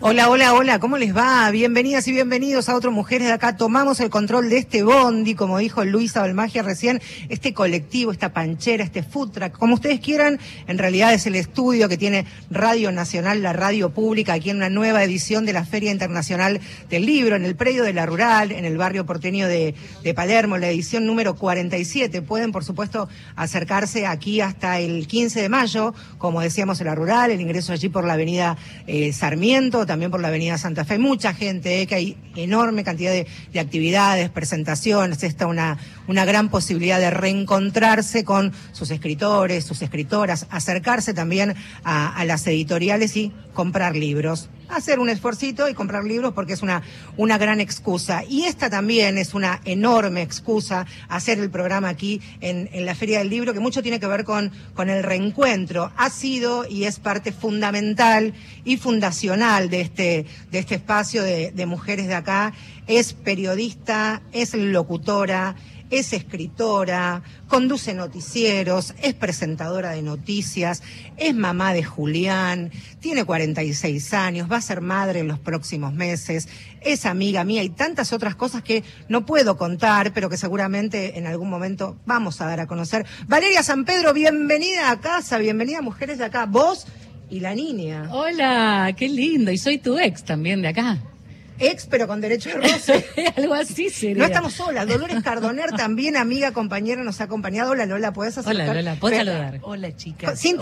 Hola, hola, hola, ¿cómo les va? Bienvenidas y bienvenidos a otro Mujeres de Acá. Tomamos el control de este bondi, como dijo Luisa Balmagia recién, este colectivo, esta panchera, este food como ustedes quieran. En realidad es el estudio que tiene Radio Nacional, la radio pública, aquí en una nueva edición de la Feria Internacional del Libro, en el predio de la Rural, en el barrio porteño de, de Palermo, la edición número 47. Pueden, por supuesto, acercarse aquí hasta el 15 de mayo, como decíamos, en la Rural, el ingreso allí por la avenida eh, Sarmiento, también por la avenida Santa Fe. Mucha gente, eh, que hay enorme cantidad de, de actividades, presentaciones, esta una, una gran posibilidad de reencontrarse con sus escritores, sus escritoras, acercarse también a las editoriales y comprar libros. Hacer un esfuercito y comprar libros porque es una, una gran excusa. Y esta también es una enorme excusa, hacer el programa aquí en, en la Feria del Libro, que mucho tiene que ver con, con el reencuentro. Ha sido y es parte fundamental y fundacional de este, de este espacio de, de mujeres de acá. Es periodista, es locutora, es escritora, conduce noticieros, es presentadora de noticias, es mamá de Julián, tiene 46 años, va a ser madre en los próximos meses, es amiga mía y tantas otras cosas que no puedo contar, pero que seguramente en algún momento vamos a dar a conocer. Valeria San Pedro, bienvenida a casa, bienvenida Mujeres de Acá, vos y la niña. Hola, qué lindo. Y soy tu ex también de acá. Ex, pero con derecho de roce. Algo así sería. No estamos solas. Dolores Cardoner, también amiga, compañera, nos ha acompañado. Hola, Lola, ¿puedes acercar? Hola, Lola, ¿puedes saludar? Hola, chicas. Sin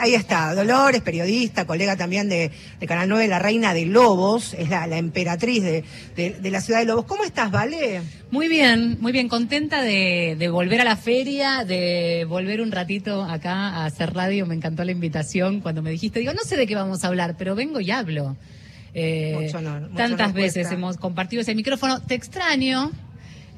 ahí está. Dolores, periodista, colega también de, de Canal 9, la reina de Lobos, es la, la emperatriz de, de- de la ciudad de Lobos. ¿Cómo estás, Vale? Muy bien, muy bien. Contenta de, de volver a la feria, de volver un ratito acá a hacer radio. Me encantó la invitación cuando me dijiste. Digo, no sé de qué vamos a hablar, pero vengo y hablo. Eh, Mucho honor, mucho tantas honor veces hemos compartido ese micrófono. Te extraño.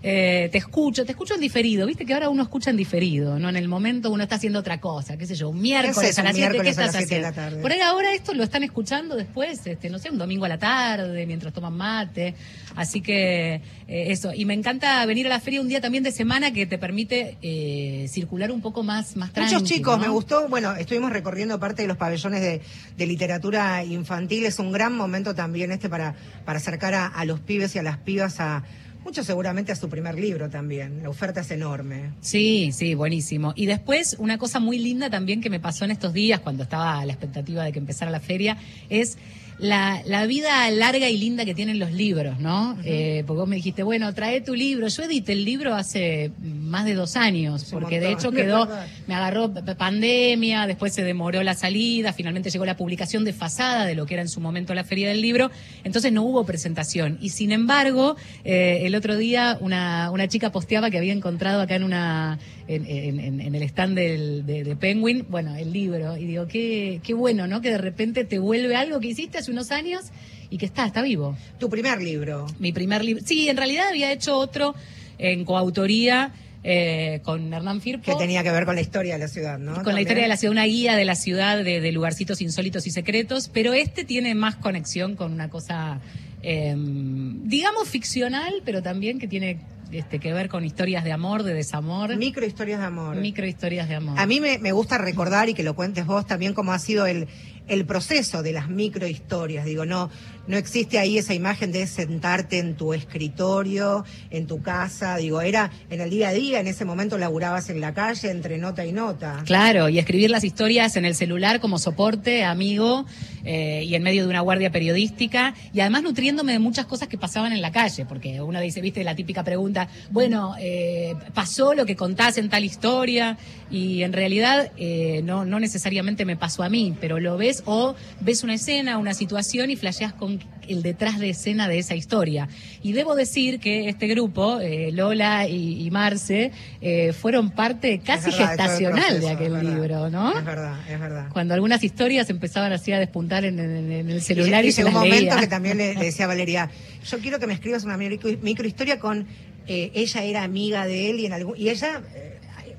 Eh, te escucho, te escucho en diferido, viste que ahora uno escucha en diferido, ¿no? En el momento uno está haciendo otra cosa, qué sé yo, un miércoles eso, a las un 7, ¿qué estás haciendo? la tarde? Por ahí ahora esto lo están escuchando después, este, no sé, un domingo a la tarde, mientras toman mate. Así que eh, eso. Y me encanta venir a la feria un día también de semana que te permite eh, circular un poco más, más tranquilo. Muchos chicos, me gustó. Bueno, estuvimos recorriendo parte de los pabellones de, de literatura infantil. Es un gran momento también este para, para acercar a, a los pibes y a las pibas a, mucho seguramente a su primer libro también. La oferta es enorme. Sí, sí, buenísimo. Y después, una cosa muy linda también que me pasó en estos días, cuando estaba a la expectativa de que empezara la feria, es la, la vida larga y linda que tienen los libros, ¿no? Eh, porque vos me dijiste, bueno, trae tu libro. Yo edité el libro hace más de dos años, porque de hecho quedó, me agarró pandemia, después se demoró la salida, finalmente llegó la publicación desfasada de lo que era en su momento la feria del libro, entonces no hubo presentación. Y sin embargo, eh, el otro día una, una chica posteaba que había encontrado acá en una en, en- en- en el stand del- de, de Penguin, bueno, el libro, y digo, qué, qué bueno, ¿no? Que de repente te vuelve algo que hiciste hace unos años y que está, está vivo. Tu primer libro. Mi primer libro. Sí, en realidad había hecho otro en coautoría eh, con Hernán Firpo. Que tenía que ver con la historia de la ciudad, ¿no? Con la historia de la ciudad, una guía de la ciudad, de, de lugarcitos insólitos y secretos, pero este tiene más conexión con una cosa, eh, digamos, ficcional, pero también que tiene este, que ver con historias de amor, de desamor, Microhistorias de amor. microhistorias de amor. A mí me, me gusta recordar y que lo cuentes vos también cómo ha sido el, el proceso de las microhistorias. Digo, no, no existe ahí esa imagen de sentarte en tu escritorio, en tu casa. Digo, era en el día a día, en ese momento laburabas en la calle entre nota y nota. Claro, y escribir las historias en el celular como soporte, amigo, eh, y en medio de una guardia periodística, y además nutriéndome de muchas cosas que pasaban en la calle, porque uno dice, viste, la típica pregunta, bueno, eh, pasó lo que contás en tal historia, y en realidad eh, no, necesariamente me pasó a mí, pero lo ves o ves una escena, una situación y flasheas con el detrás de escena de esa historia. Y debo decir que este grupo, eh, Lola y, y Marce, eh, fueron parte casi verdad, gestacional de aquel verdad. libro, ¿no? Es verdad, es verdad. Cuando algunas historias empezaban así a despuntar en, en- en el celular y, y se llegó un momento leía. que también le, le decía a Valeria, yo quiero que me escribas una micro- microhistoria con eh, ella era amiga de él y en algún y ella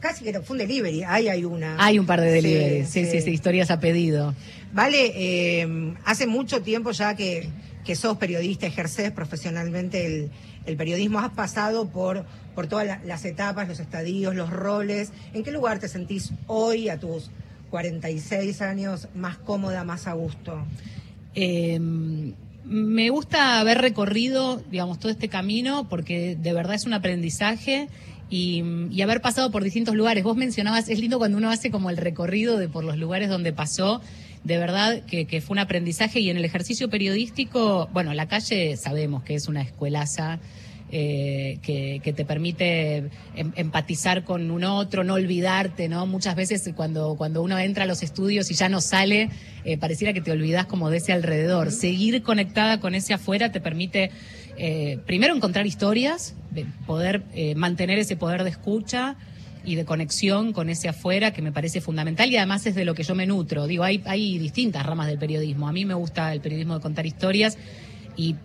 casi que fue un delivery, ahí hay una. Hay un par de deliveries, sí, sí, sí, historias a pedido. Vale, eh, hace mucho tiempo ya que, que sos periodista, ejercés profesionalmente el, el periodismo, has pasado por, por todas la- las etapas, los estadios, los roles. ¿En qué lugar te sentís hoy, a tus 46 años, más cómoda, más a gusto? Eh, me gusta haber recorrido, digamos, todo este camino porque de verdad es un aprendizaje y, y haber pasado por distintos lugares. Vos mencionabas, es lindo cuando uno hace como el recorrido de por los lugares donde pasó. De verdad que, que fue un aprendizaje y en el ejercicio periodístico, bueno, la calle sabemos que es una escuelaza eh, que, que te permite em- empatizar con un otro, no olvidarte, ¿no? Muchas veces cuando, cuando uno entra a los estudios y ya no sale, eh, pareciera que te olvidas como de ese alrededor. Seguir conectada con ese afuera te permite, eh, primero, encontrar historias, de poder eh, mantener ese poder de escucha y de conexión con ese afuera que me parece fundamental y además es de lo que yo me nutro. Digo, hay, hay distintas ramas del periodismo. A mí me gusta el periodismo de contar historias y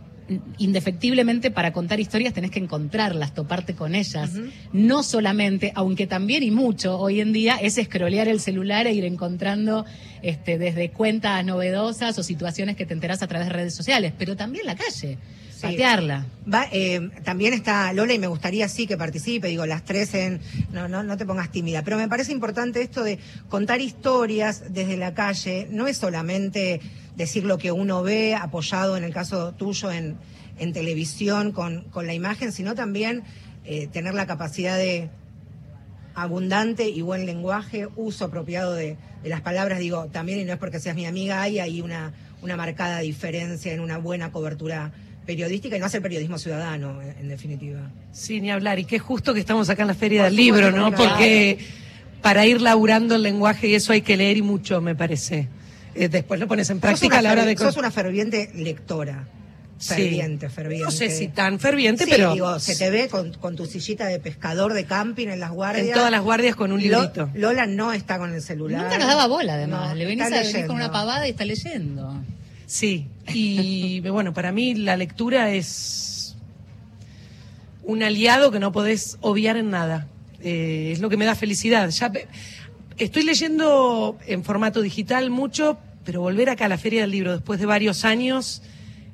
indefectiblemente para contar historias tenés que encontrarlas, toparte con ellas. No solamente, aunque también y mucho hoy en día, es escrolear el celular e ir encontrando este, desde cuentas novedosas o situaciones que te enterás a través de redes sociales, pero también la calle, Sí. patearla. Va, eh, también está Lola y me gustaría sí que participe, digo, las tres en... No, no, no te pongas tímida, pero me parece importante esto de contar historias desde la calle, no es solamente decir lo que uno ve apoyado en el caso tuyo en, en televisión con, con la imagen, sino también eh, tener la capacidad de abundante y buen lenguaje, uso apropiado de, de las palabras, digo, también, y no es porque seas mi amiga, hay ahí una, una marcada diferencia en una buena cobertura periodística y no hacer periodismo ciudadano, en, en definitiva. Sí, ni hablar. Y qué justo que estamos acá en la Feria Por del Libro, ¿no? Porque para ir laburando el lenguaje y eso hay que leer y mucho, me parece. Eh, después lo pones en práctica a la hora de... Sos una ferviente lectora. Sí. Ferviente, ferviente. No sé si tan ferviente, Sí, pero digo, se te ve con, con tu sillita de pescador de camping en las guardias. en todas las guardias con un librito. Lola no está con el celular. Nunca nos daba bola, además. No, Le venís, está a, con una pavada y está leyendo. Sí, y bueno, para mí la lectura es un aliado que no podés obviar en nada. Eh, es lo que me da felicidad. Ya estoy leyendo en formato digital mucho, pero volver acá a la Feria del Libro después de varios años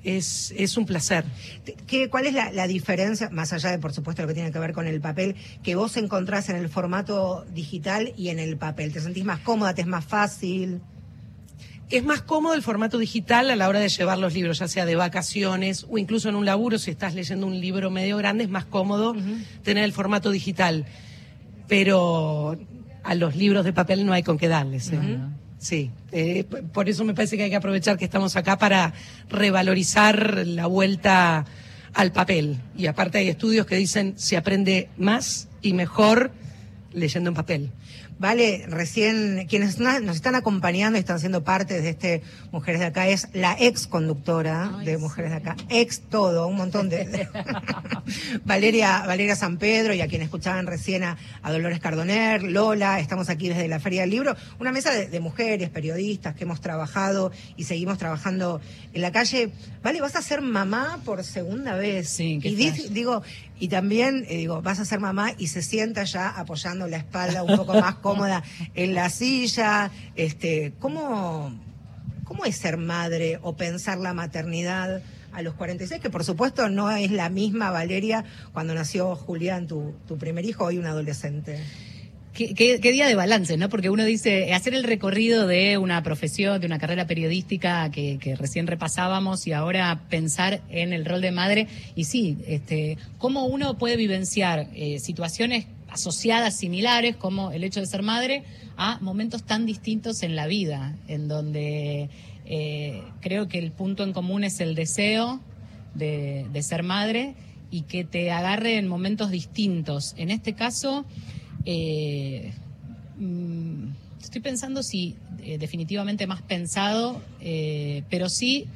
es, es un placer. ¿Qué, ¿Cuál es la, la diferencia, más allá de, por supuesto, lo que tiene que ver con el papel, que vos encontrás en el formato digital y en el papel? ¿Te sentís más cómoda, te es más fácil? Es más cómodo el formato digital a la hora de llevar los libros, ya sea de vacaciones o incluso en un laburo, si estás leyendo un libro medio grande, es más cómodo tener el formato digital. Pero a los libros de papel no hay con qué darles. ¿eh? Sí, eh, por eso me parece que hay que aprovechar que estamos acá para revalorizar la vuelta al papel. Y aparte hay estudios que dicen se aprende más y mejor leyendo en papel. Vale, recién quienes nos están acompañando y están siendo parte de este Mujeres de Acá es la ex conductora Ay, de sí. Mujeres de Acá, ex todo, un montón de... Valeria, Valeria San Pedro y a quienes escuchaban recién a, a Dolores Cardoner, Lola, estamos aquí desde la Feria del Libro, una mesa de, de mujeres, periodistas que hemos trabajado y seguimos trabajando en la calle. Vale, vas a ser mamá por segunda vez. Sí, y di- digo, y también, eh, digo, vas a ser mamá y se sienta ya apoyando la espalda un poco más cómoda en la silla. Este, ¿cómo, ¿Cómo es ser madre o pensar la maternidad a los 46? Que por supuesto no es la misma Valeria cuando nació Julián, tu, tu primer hijo, hoy un adolescente. Qué, qué- qué día de balance, ¿no? Porque uno dice, hacer el recorrido de una profesión, de una carrera periodística que, recién repasábamos y ahora pensar en el rol de madre. Y sí, este, cómo uno puede vivenciar eh, situaciones asociadas, similares, como el hecho de ser madre, a momentos tan distintos en la vida, en donde eh, creo que el punto en común es el deseo de, de ser madre y que te agarre en momentos distintos. En este caso, eh, mm, estoy pensando si eh, definitivamente más pensado, eh, pero sí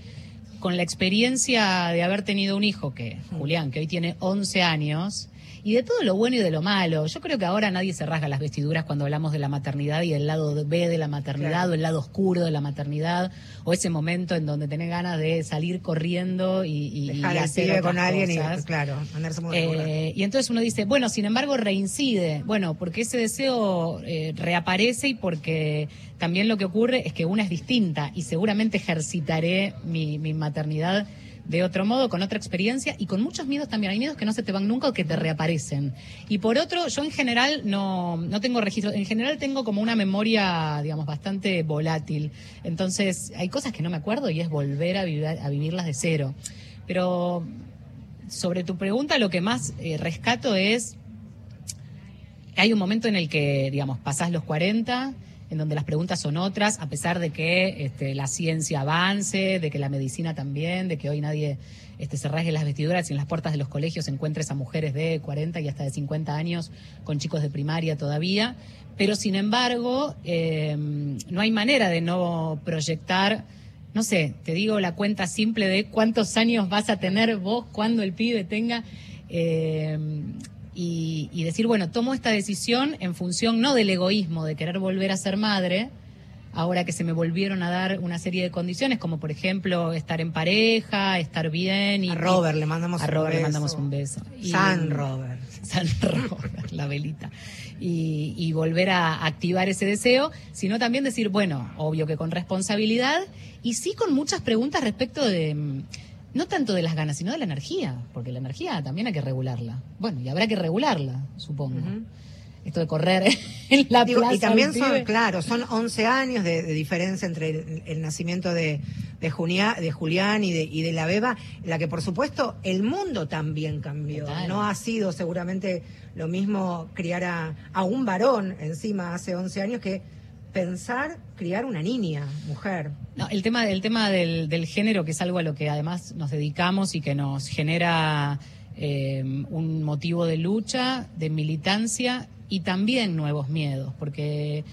con la experiencia de haber tenido un hijo, que Julián, que hoy tiene 11 años, y de todo lo bueno y de lo malo. Yo creo que ahora nadie se rasga las vestiduras cuando hablamos de la maternidad y el lado B de la maternidad Claro. o el lado oscuro de la maternidad o ese momento en donde tenés ganas de salir corriendo y, y- Dejar hacer otras con alguien y, claro, andarse muy Eh, y entonces uno dice, bueno, sin embargo reincide. Bueno, porque ese deseo eh, reaparece y porque también lo que ocurre es que una es distinta y seguramente ejercitaré mi, mi maternidad de otro modo, con otra experiencia y con muchos miedos también. Hay miedos que no se te van nunca o que te reaparecen. Y por otro, yo en general no, no tengo registro. En general tengo como una memoria, digamos, bastante volátil. Entonces, hay cosas que no me acuerdo y es volver a, vivir, a vivirlas de cero. Pero sobre tu pregunta, lo que más eh, rescato es, hay un momento en el que, digamos, pasás los 40, en donde las preguntas son otras, a pesar de que este, la ciencia avance, de que la medicina también, de que hoy nadie este, se rasgue las vestiduras y en las puertas de los colegios encuentres a mujeres de 40 y hasta de 50 años con chicos de primaria todavía. Pero, sin embargo, eh, no hay manera de no proyectar no sé, te digo la cuenta simple de cuántos años vas a tener vos cuando el pibe tenga. eh, y, y decir, bueno, tomo esta decisión en función no del egoísmo de querer volver a ser madre, ahora que se me volvieron a dar una serie de condiciones, como por ejemplo estar en pareja, estar bien. Y, A Robert le mandamos a un Robert le beso. mandamos un beso. Y- San Robert. San Robert, la velita. Y, y volver a activar ese deseo, sino también decir, bueno, obvio que con responsabilidad y sí con muchas preguntas respecto de, no tanto de las ganas, sino de la energía, porque la energía también hay que regularla. Bueno, y habrá que regularla, supongo. Esto de correr en la Digo, plaza. y también son, pibe. claro, son 11 años de, de diferencia entre el, el nacimiento de, de, Junia- de Julián y de, y de la Beba, en la que por supuesto el mundo también cambió. Total. No ha sido seguramente lo mismo criar a, a un varón encima hace 11 años que pensar criar una niña, mujer. El tema, el tema del, del género, que es algo a lo que además nos dedicamos y que nos genera eh, un motivo de lucha, de militancia y también nuevos miedos, porque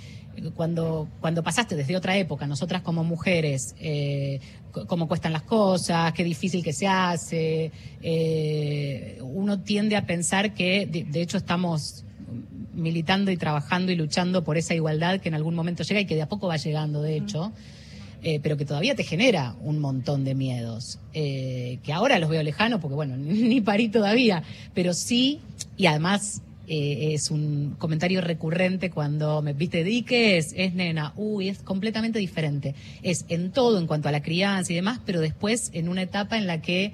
cuando, cuando pasaste desde otra época, nosotras como mujeres, eh, cómo cuestan las cosas, qué difícil que se hace, eh, uno tiende a pensar que de hecho estamos militando y trabajando y luchando por esa igualdad que en algún momento llega y que de a poco va llegando, de hecho, eh, pero que todavía te genera un montón de miedos, eh, que ahora los veo lejanos porque, bueno, ni parí todavía, pero sí, y además eh, es un comentario recurrente cuando me viste, di que es, es nena, uy, es completamente diferente. Es en todo en cuanto a la crianza y demás, pero después en una etapa en la que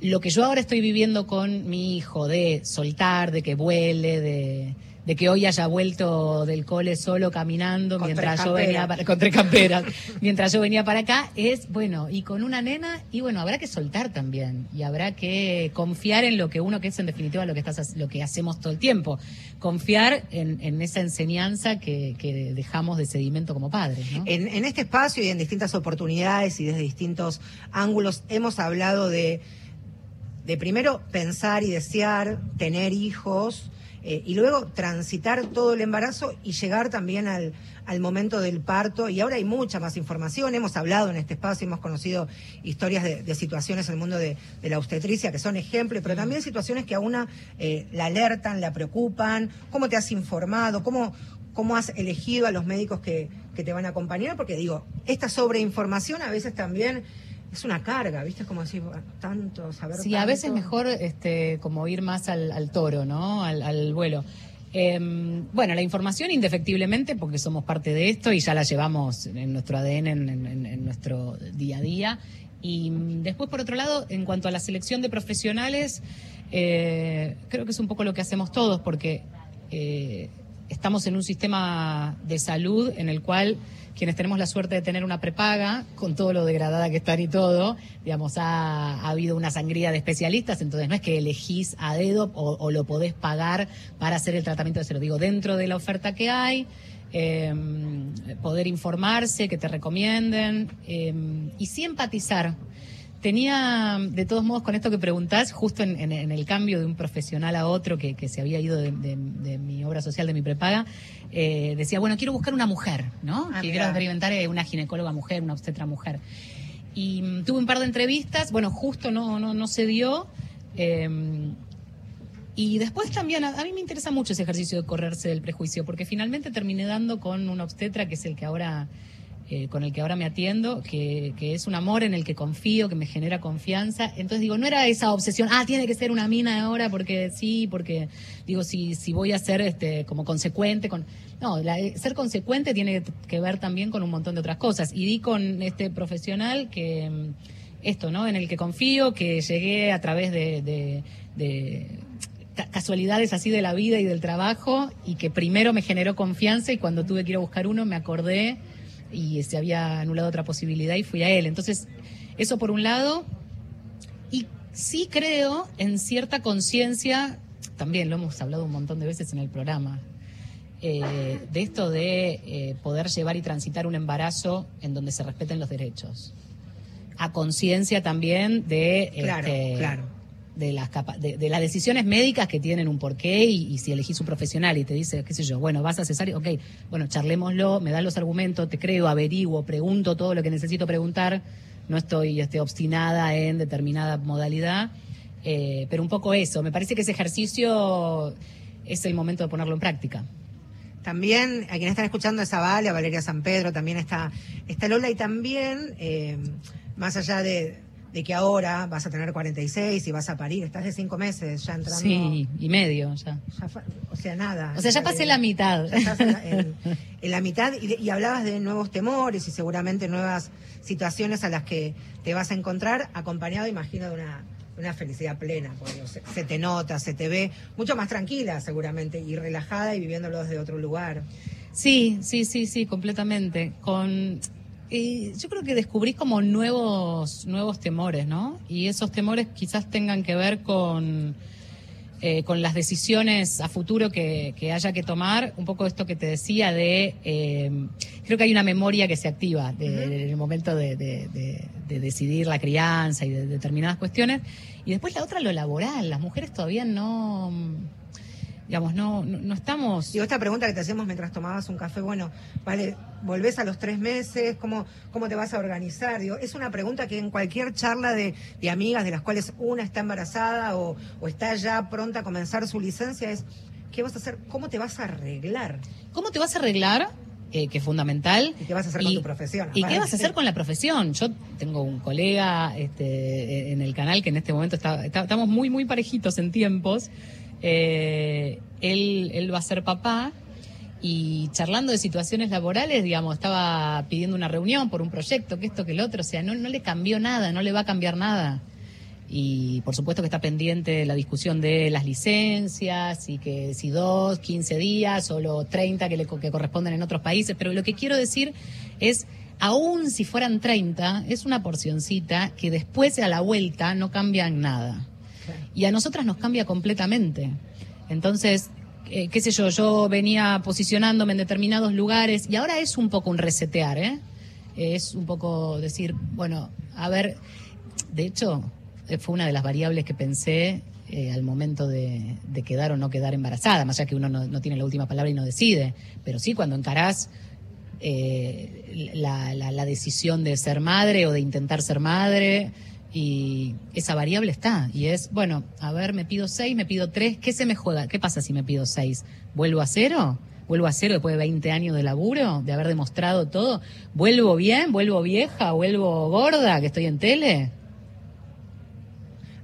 lo que yo ahora estoy viviendo con mi hijo, de soltar, de que vuele, de, de que hoy haya vuelto del cole solo caminando Con mientras yo venía para, con tres camperas, mientras yo venía para acá, es bueno, y con una nena, y bueno, habrá que soltar también, y habrá que confiar en lo que uno, que es en definitiva lo que estás, lo que hacemos todo el tiempo, confiar en, en esa enseñanza que, que dejamos de sedimento como padres, ¿no? En, en este espacio y en distintas oportunidades y desde distintos ángulos hemos hablado de, de primero pensar y desear tener hijos eh, y luego transitar todo el embarazo y llegar también al, al momento del parto. Y ahora hay mucha más información. Hemos hablado en este espacio, hemos conocido historias de, de situaciones en el mundo de, de la obstetricia que son ejemplos, pero también situaciones que a una eh, la alertan, la preocupan. ¿Cómo te has informado? ¿Cómo, cómo has elegido a los médicos que, que te van a acompañar? Porque digo, esta sobreinformación a veces también es una carga, ¿viste? Es como "Bueno, tanto saber. Sí, a veces tanto". mejor este, como ir más al, al toro, ¿no? Al, al vuelo. Eh, bueno, la información indefectiblemente, porque somos parte de esto y ya la llevamos en nuestro ADN, en, en- en nuestro día a día. Y mm, después, por otro lado, en cuanto a la selección de profesionales, eh, creo que es un poco lo que hacemos todos, porque eh, estamos en un sistema de salud en el cual quienes tenemos la suerte de tener una prepaga, con todo lo degradada que están y todo, digamos, ha, ha habido una sangría de especialistas, entonces no es que elegís a dedo o, lo podés pagar para hacer el tratamiento de cero. Digo, dentro de la oferta que hay, eh, poder informarse, que te recomienden eh, y sí empatizar. Tenía, de todos modos, con esto que preguntás, justo en, en- en el cambio de un profesional a otro que, que se había ido de, de- de mi obra social, de mi prepaga, eh, decía, bueno, quiero buscar una mujer, ¿no? Ah, quiero experimentar eh, una ginecóloga mujer, una obstetra mujer. Y mm, tuve un par de entrevistas, bueno, justo no, no, no se dio. eh, Y después también, a, a mí me interesa mucho ese ejercicio de correrse del prejuicio, porque finalmente terminé dando con un obstetra que es el que ahora eh, con el que ahora me atiendo, que, que es un amor en el que confío, que me genera confianza. Entonces digo, no era esa obsesión, ah, tiene que ser una mina ahora porque sí, porque digo, si, si voy a ser este, como consecuente con... No, eh, ser consecuente tiene que ver también con un montón de otras cosas. Y di con este profesional que mm, esto, ¿no? En el que confío, que llegué a través de, de- de ca- casualidades así de la vida y del trabajo y que primero me generó confianza y cuando tuve que ir a buscar uno me acordé y se había anulado otra posibilidad y fui a él. Entonces, eso por un lado. Y sí creo en cierta conciencia, también lo hemos hablado un montón de veces en el programa, eh, de esto de eh, poder llevar y transitar un embarazo en donde se respeten los derechos. A conciencia también de, Claro, este, claro. De, las capa- de, las decisiones médicas que tienen un porqué y, y si elegís un profesional y te dice, qué sé yo, bueno, vas a cesárea, ok, bueno, charlémoslo, me dan los argumentos, te creo, averiguo, pregunto todo lo que necesito preguntar, no estoy este, obstinada en determinada modalidad, eh, pero un poco eso, me parece que ese ejercicio es el momento de ponerlo en práctica. También, a quienes están escuchando es a Vale, a Valeria San Pedro, también está, está Lola y también, eh, más allá de, de que ahora vas a tener 46 y vas a parir, estás de cinco meses ya entrando. Sí, y medio ya. o sea, nada. O sea, ya pasé la mitad. Ya estás en la, en- en la mitad y, hablabas de nuevos temores y seguramente nuevas situaciones a las que te vas a encontrar, acompañado, imagino, de una, de una felicidad plena, porque se, se te nota, se te ve mucho más tranquila seguramente y relajada y viviéndolo desde otro lugar. Sí, sí, sí, sí, completamente. Con, eh, yo creo que descubrí como nuevos, nuevos temores, ¿no? Y esos temores quizás tengan que ver con, eh, con las decisiones a futuro que, que haya que tomar. Un poco esto que te decía de, eh, creo que hay una memoria que se activa de- en el momento de, de- de- de decidir la crianza y de determinadas cuestiones. Y después la otra, lo laboral. Las mujeres todavía no, digamos, no, no, no estamos... Digo, esta pregunta que te hacemos mientras tomabas un café, bueno, vale, volvés a los tres meses, ¿cómo, cómo te vas a organizar? Digo, es una pregunta que en cualquier charla de, de amigas de las cuales una está embarazada o, o está ya pronta a comenzar su licencia es, ¿qué vas a hacer? ¿Cómo te vas a arreglar? ¿Cómo te vas a arreglar? Eh, que es fundamental. ¿Y qué vas a hacer con tu profesión? ¿Y qué vas a hacer con la profesión? Yo tengo un colega este, en el canal que en este momento está, está- estamos muy, muy parejitos en tiempos. Eh, él, él va a ser papá y charlando de situaciones laborales, digamos, estaba pidiendo una reunión por un proyecto, que esto, que el otro, o sea, no, no le cambió nada, no le va a cambiar nada. Y por supuesto que está pendiente la discusión de las licencias y que si dos, 15 días o los 30 que le que corresponden en otros países. Pero lo que quiero decir es, aún si fueran 30, es una porcioncita que después a la vuelta no cambian nada. Y a nosotras nos cambia completamente. Entonces, eh, qué sé yo, yo venía posicionándome en determinados lugares y ahora es un poco un resetear, ¿eh? Es un poco decir, bueno, a ver, de hecho, eh, fue una de las variables que pensé eh, al momento de, quedar o no quedar embarazada, más allá que uno no, tiene la última palabra y no decide, pero sí cuando encarás la, la- la decisión de ser madre o de intentar ser madre, y esa variable está, y es, bueno, a ver, me pido seis, me pido tres, ¿qué se me juega? ¿Qué pasa si me pido seis? ¿Vuelvo a cero? ¿Vuelvo a cero después de 20 años de laburo, de haber demostrado todo? ¿Vuelvo bien? ¿Vuelvo vieja? ¿Vuelvo gorda? ¿Que estoy en tele?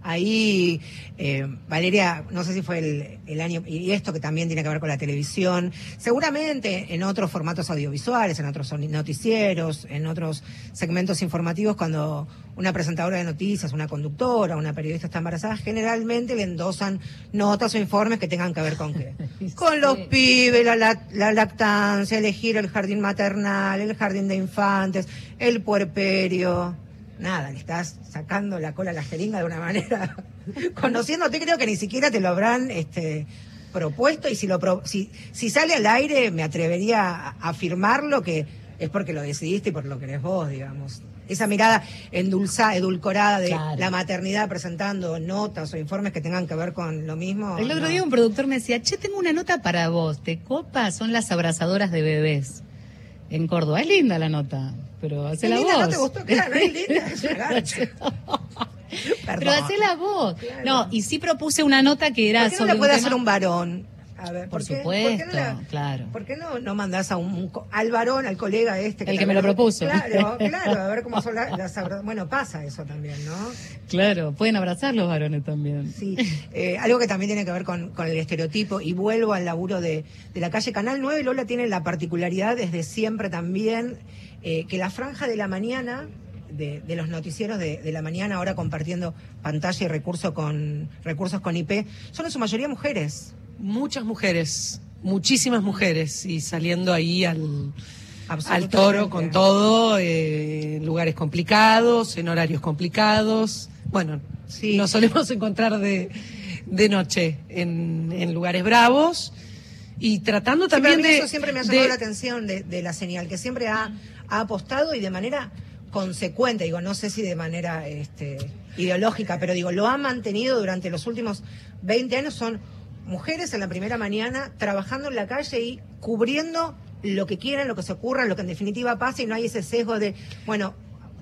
Ahí, eh, Valeria, no sé si fue el, el año, y esto que también tiene que ver con la televisión, seguramente en otros formatos audiovisuales, en otros noticieros, en otros segmentos informativos, cuando una presentadora de noticias, una conductora, una periodista está embarazada, generalmente le endosan notas o informes que tengan que ver con qué. Con los pibes, la, la- la lactancia, elegir el jardín maternal, el jardín de infantes, el puerperio. Nada, le estás sacando la cola a la jeringa de una manera. Conociéndote, creo que ni siquiera te lo habrán este, propuesto. Y si, lo pro- si, si sale al aire, me atrevería a afirmarlo que es porque lo decidiste y por lo que eres vos, digamos. Esa mirada endulzada, edulcorada de Claro. la maternidad presentando notas o informes que tengan que ver con lo mismo. El otro no. día un productor me decía, che, tengo una nota para vos, ¿te copa? Son las abrazadoras de bebés en Córdoba. Es linda la nota, pero hacela linda, vos. ¿no te gustó? Claro, es linda, es. Pero hacela vos. Claro. No, y sí propuse una nota que era ¿Por qué no sobre la puede un hacer tema- un varón? A ver, Por qué- supuesto, no la- claro. ¿Por qué no, no mandás a un, al varón, al colega este? El que me lo propuso. Claro, claro, a ver cómo son la- las... abra- Bueno, pasa eso también, ¿no? Claro, pueden abrazar los varones también. Sí, eh, algo que también tiene que ver con, con el estereotipo, y vuelvo al laburo de, de la calle Canal 9, Lola tiene la particularidad desde siempre también, eh, que la franja de la mañana, de, de los noticieros de, de la mañana, ahora compartiendo pantalla y recurso con, recursos con IP, son en su mayoría mujeres. Muchas mujeres, muchísimas mujeres, y saliendo ahí al, al toro con todo, eh, en lugares complicados, en horarios complicados. Bueno, Sí. nos solemos encontrar de, de noche en, en lugares bravos y tratando Sí, pero a también mí de... eso siempre me ha llamado de- la atención de, de la señal, que siempre ha, ha apostado y de manera consecuente, digo, no sé si de manera este, ideológica, pero digo, lo ha mantenido durante los últimos 20 años, son mujeres en la primera mañana trabajando en la calle y cubriendo lo que quieran, lo que se ocurra, lo que en definitiva pasa y no hay ese sesgo de, bueno,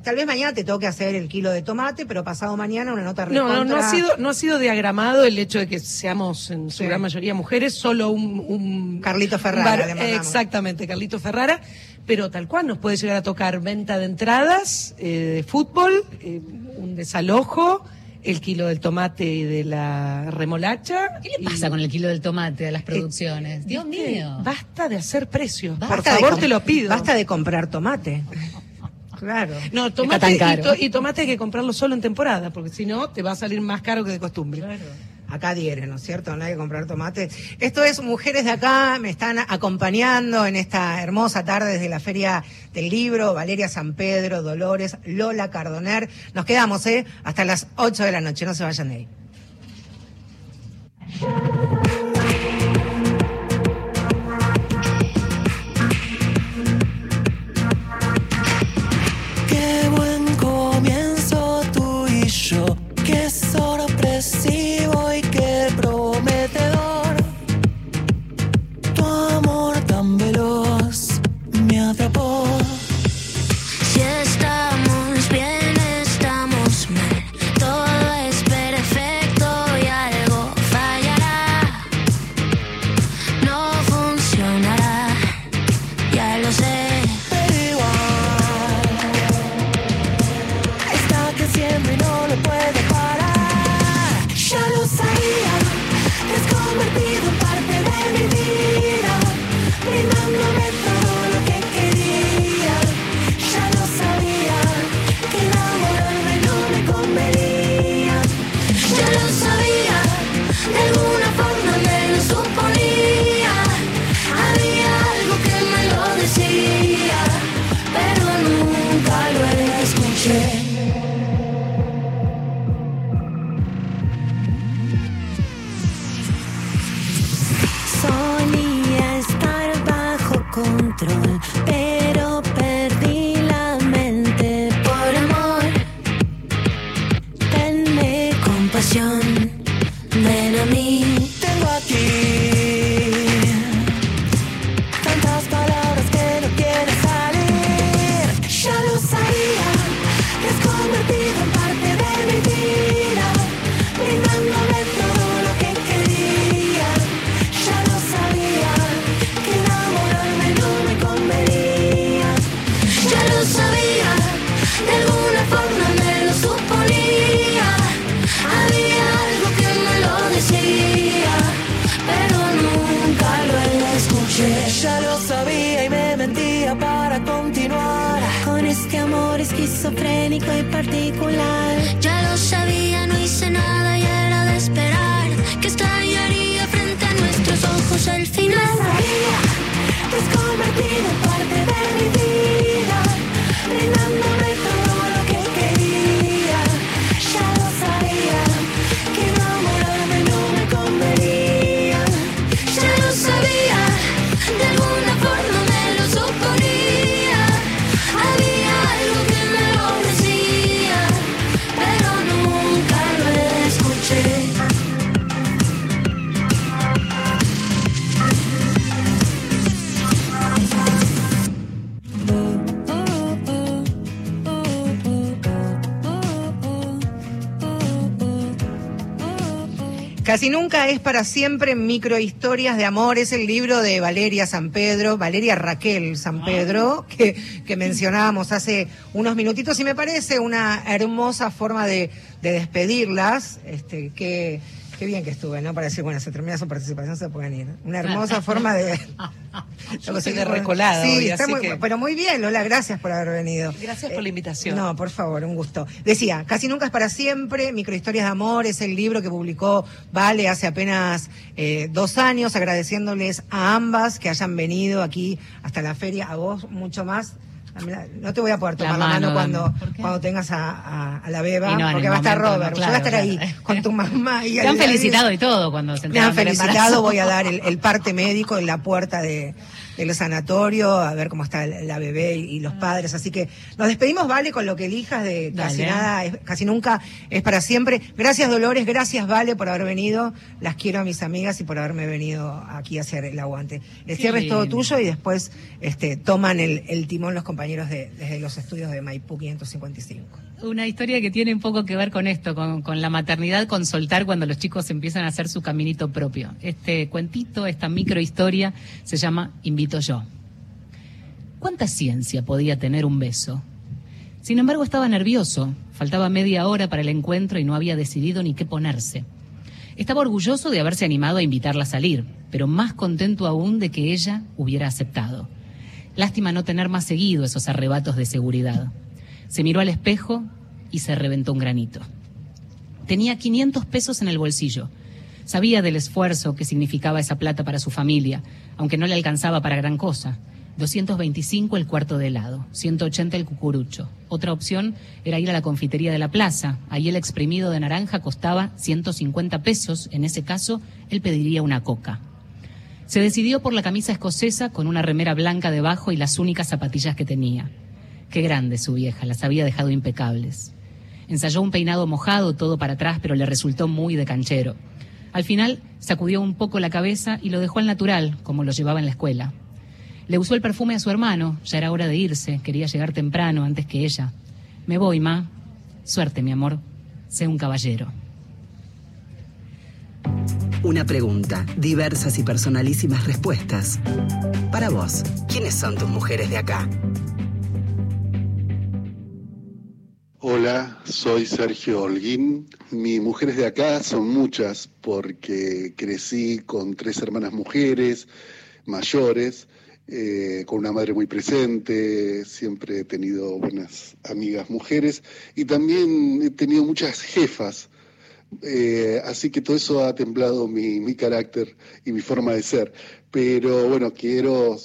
tal vez mañana te toque hacer el kilo de tomate, pero pasado mañana una nota No, no, no ha sido, no ha sido diagramado el hecho de que seamos en su Sí. gran mayoría mujeres, solo un, un Carlito Ferrara, un exactamente, Carlito Ferrara, pero tal cual nos puede llegar a tocar venta de entradas, eh, de fútbol, eh, un desalojo, el kilo del tomate y de la remolacha. ¿Qué le y- pasa con el kilo del tomate a las producciones? Dios mío. Basta de hacer precios. Basta Por favor, te lo pido. Basta de comprar tomate. Claro. No, tomate y, to- y tomate hay que comprarlo solo en temporada, porque si no te va a salir más caro que de costumbre. Acá diere, ¿no es cierto? No hay que comprar tomate. Esto es Mujeres de Acá, me están acompañando en esta hermosa tarde desde la Feria del Libro, Valeria San Pedro, Dolores, Lola Cardoner. Nos quedamos, ¿eh? Hasta las 8 de la noche, no se vayan de ahí. Qué buen comienzo tú y yo, nunca es para siempre microhistorias de amor. Es el libro de Valeria San Pedro, Valeria Raquel San Pedro, que, que mencionábamos hace unos minutitos y me parece una hermosa forma de, de despedirlas. Este, que, qué bien que estuve, ¿no? Para decir, bueno, se termina su participación, se pueden ir. Una hermosa forma de. Yo soy de Recolada Sí, hoy, está así muy- que- pero muy bien, Lola, gracias por haber venido. Gracias por la invitación. No, por favor, un gusto. Decía, Casi nunca es para siempre, Microhistorias de Amor, es el libro que publicó Vale hace apenas eh, dos años, agradeciéndoles a ambas que hayan venido aquí hasta la feria, a vos mucho más. No te voy a poder tomar la mano, mano, cuando, cuando tengas a, a- a la beba, no, porque va a estar Robert. no, Yo voy a estar claro, ahí claro. con tu mamá. Y Te han felicitado y todo cuando se me han felicitado, voy a dar el, el parte médico en la puerta de, del sanatorio, a ver cómo está la bebé y, los padres. Así que nos despedimos, Vale, con lo que elijas de casi Dale. nada, es- casi nunca es para siempre. Gracias, Dolores, gracias, Vale, por haber venido. Las quiero a mis amigas y por haberme venido aquí a hacer el aguante. El cierre es todo tuyo y después este, toman el, el timón los compañeros de, desde los estudios de Maipú 555. Una historia que tiene un poco que ver con esto, con, con la maternidad, con soltar cuando los chicos empiezan a hacer su caminito propio. Este cuentito, esta microhistoria, se llama Invito yo. ¿Cuánta ciencia podía tener un beso? Sin embargo, estaba nervioso. Faltaba media hora para el encuentro y no había decidido ni qué ponerse. Estaba orgulloso de haberse animado a invitarla a salir, pero más contento aún de que ella hubiera aceptado. Lástima no tener más seguido esos arrebatos de seguridad. Se miró al espejo y se reventó un granito. Tenía 500 pesos en el bolsillo. Sabía del esfuerzo que significaba esa plata para su familia, aunque no le alcanzaba para gran cosa. 225 el cuarto de helado, 180 el cucurucho. Otra opción era ir a la confitería de la plaza. Ahí el exprimido de naranja costaba 150 pesos. En ese caso, él pediría una coca. Se decidió por la camisa escocesa con una remera blanca debajo y las únicas zapatillas que tenía. Qué grande su vieja, las había dejado impecables. Ensayó un peinado mojado, todo para atrás, pero le resultó muy de canchero. Al final sacudió un poco la cabeza y lo dejó al natural, como lo llevaba en la escuela. Le usó el perfume a su hermano, ya era hora de irse, quería llegar temprano antes que ella. Me voy, ma. Suerte, mi amor. Sé un caballero. Una pregunta, diversas y personalísimas respuestas. Para vos, ¿quiénes son tus mujeres de acá? Hola, soy Sergio Holguín. Mis mujeres de acá son muchas porque crecí con tres hermanas mujeres mayores, eh, con una madre muy presente, siempre he tenido buenas amigas mujeres y también he tenido muchas jefas. Eh, así que todo eso ha templado mi, mi carácter y mi forma de ser. Pero bueno, quiero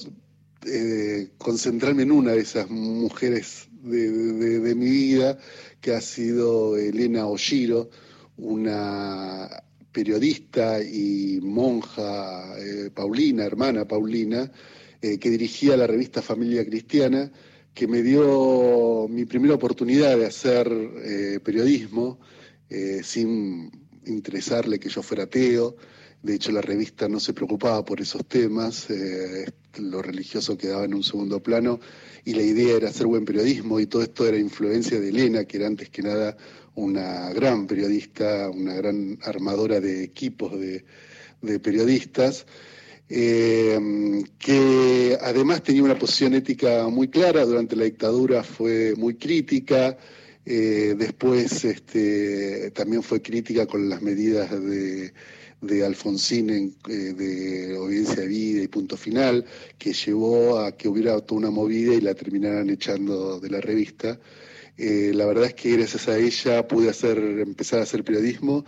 eh, concentrarme en una de esas mujeres de, mi vida, que ha sido Elena Oshiro, una periodista y monja eh, Paulina, hermana Paulina, eh, que dirigía la revista Familia Cristiana, que me dio mi primera oportunidad de hacer periodismo sin interesarle que yo fuera ateo. De hecho, la revista no se preocupaba por esos temas, eh, lo religioso quedaba en un segundo plano y la idea era hacer buen periodismo y todo esto era influencia de Elena, que era antes que nada una gran periodista, una gran armadora de equipos de, periodistas, eh, que además tenía una posición ética muy clara, durante la dictadura fue muy crítica, eh, después este, también fue crítica con las medidas de, de Alfonsín en, eh, de obediencia de vida y punto final, que llevó a que hubiera toda una movida y la terminaran echando de la revista. Eh, la verdad es que gracias a ella pude hacer, empezar a hacer periodismo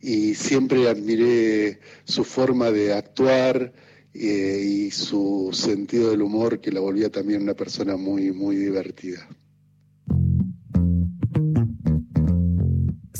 y siempre admiré su forma de actuar eh, y su sentido del humor que la volvía también una persona muy, muy divertida.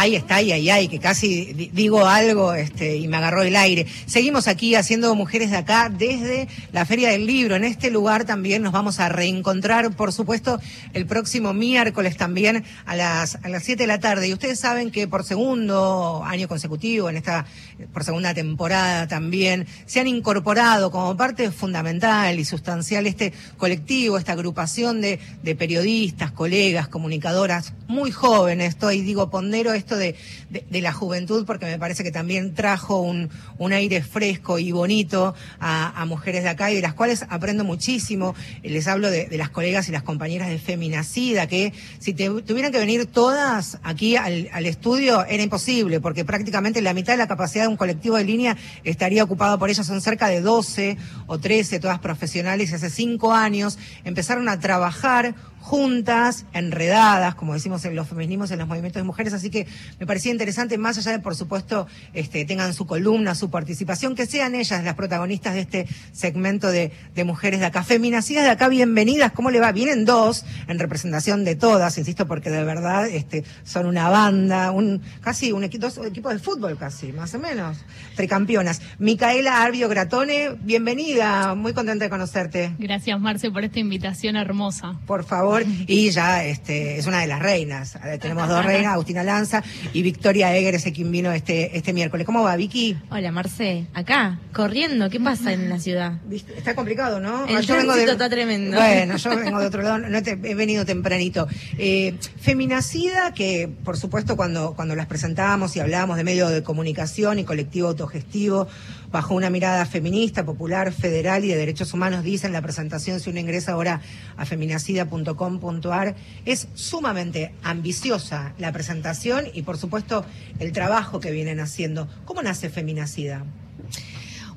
Ahí está, ahí, ahí, ahí, que casi di- digo algo este, y me agarró el aire. Seguimos aquí haciendo Mujeres de Acá desde la Feria del Libro. En este lugar también nos vamos a reencontrar, por supuesto, el próximo miércoles también a las, a las 7 de la tarde. Y ustedes saben que por segundo año consecutivo, en esta, por segunda temporada también, se han incorporado como parte fundamental y sustancial este colectivo, esta agrupación de, de periodistas, colegas, comunicadoras muy jóvenes. Estoy, digo, pondero esto de, la juventud porque me parece que también trajo un, aire fresco y bonito a, mujeres de acá y de las cuales aprendo muchísimo. Les hablo de, de las colegas y las compañeras de Feminacida, que si te- tuvieran que venir todas aquí al, al estudio era imposible porque prácticamente la mitad de la capacidad de un colectivo de línea estaría ocupado por ellas. Son cerca de 12 o 13, todas profesionales, y hace cinco años empezaron a trabajar juntas, enredadas, como decimos en los feminismos, en los movimientos de mujeres, así que me parecía interesante, más allá de, por supuesto, este, tengan su columna, su participación, que sean ellas las protagonistas de este segmento de, de mujeres de acá. Feminacidas de acá, bienvenidas, ¿cómo le va? Vienen dos, en representación de todas, insisto, porque de verdad este, son una banda, un casi un equipo, dos equipos de fútbol casi, más o menos, tricampeonas. Micaela Arbio Gratone, bienvenida, muy contenta de conocerte. Gracias, Marce, por esta invitación hermosa. Por favor, y ya este, es una de las reinas. Eh, Tenemos dos reinas, Agustina Lanza y Victoria Eger, ese quien vino este, este miércoles. ¿Cómo va, Vicky? Hola, Marce. Acá, corriendo. ¿Qué pasa en la ciudad? Está complicado, ¿no? El Ah, yo vengo de- tránsito está tremendo. Bueno, yo vengo de otro lado, no te- he venido tempranito. Eh, Feminacida, que por supuesto cuando, cuando las presentábamos y hablábamos de medio de comunicación y colectivo autogestivo, bajo una mirada feminista, popular, federal y de derechos humanos, dice en la presentación, si uno ingresa ahora a feminacida.com.ar, es sumamente ambiciosa la presentación y por supuesto el trabajo que vienen haciendo. ¿Cómo nace Feminacida?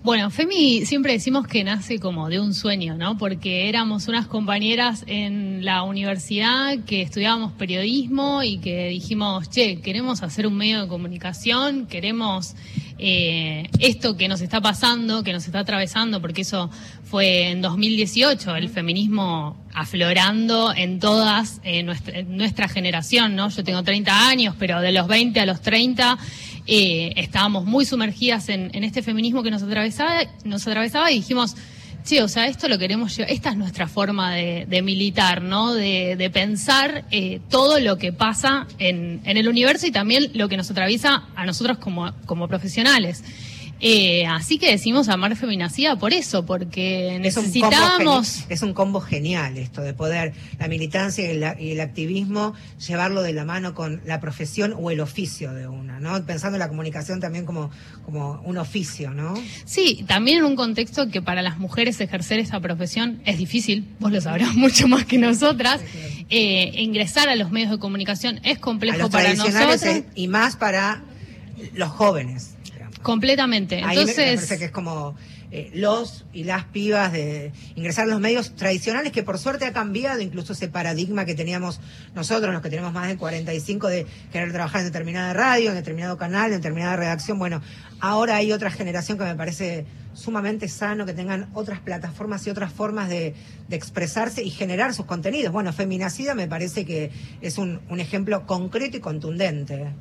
Bueno, Femi siempre decimos que nace como de un sueño, ¿no? Porque éramos unas compañeras en la universidad que estudiábamos periodismo y que dijimos, che, queremos hacer un medio de comunicación, queremos eh, esto que nos está pasando, que nos está atravesando, porque eso fue en 2018, el feminismo aflorando en todas eh, nuestra, en nuestra generación, ¿no? Yo tengo 30 años, pero de los 20 a los 30 eh, estábamos muy sumergidas en, en este feminismo que nos atravesaba, nos atravesaba y dijimos, che, o sea, esto lo queremos llevar, esta es nuestra forma de, militar, ¿no? De, pensar eh, todo lo que pasa en, en el universo y también lo que nos atraviesa a nosotros como profesionales. Eh, así que decimos amar feminacida por eso, porque necesitábamos... Es un combo genial esto de poder la militancia y el, y el activismo llevarlo de la mano con la profesión o el oficio de una, ¿no? Pensando en la comunicación también como, como un oficio, ¿no? Sí, también en un contexto que para las mujeres ejercer esa profesión es difícil, vos lo sabrás mucho más que nosotras. Eh, ingresar a los medios de comunicación es A complejo los para nosotros. es- y más para los jóvenes. Completamente. Ahí me- me Entonces, parece que es como eh, los y las pibas de ingresar a los medios tradicionales, que por suerte ha cambiado incluso ese paradigma que teníamos nosotros, los que tenemos más de 45, de querer trabajar en determinada radio, en determinado canal, en determinada redacción. Bueno, ahora hay otra generación que me parece sumamente sano, que tengan otras plataformas y otras formas de, de expresarse y generar sus contenidos. Bueno, Feminacida me parece que es un, un ejemplo concreto y contundente.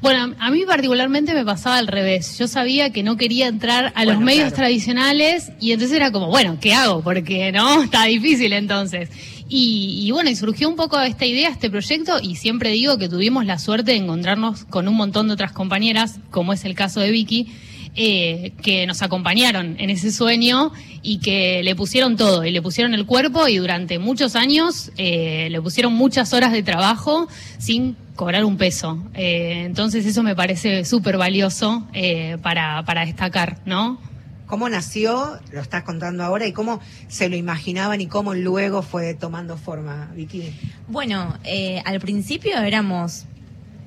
bueno, a mí particularmente me pasaba al revés. Yo sabía que no quería entrar a los medios claro. tradicionales y entonces era como, bueno, ¿qué hago? Porque no, está difícil entonces. Y, y bueno, y surgió un poco esta idea, este proyecto, y siempre digo que tuvimos la suerte de encontrarnos con un montón de otras compañeras, como es el caso de Vicky, eh, que nos acompañaron en ese sueño y que le pusieron todo, y le pusieron el cuerpo y durante muchos años eh, le pusieron muchas horas de trabajo sin cobrar un peso. Eh, entonces eso me parece súper valioso eh, para, para destacar, ¿no? ¿Cómo nació? Lo estás contando ahora y cómo se lo imaginaban y cómo luego fue tomando forma, Vicky. Bueno, eh, al principio éramos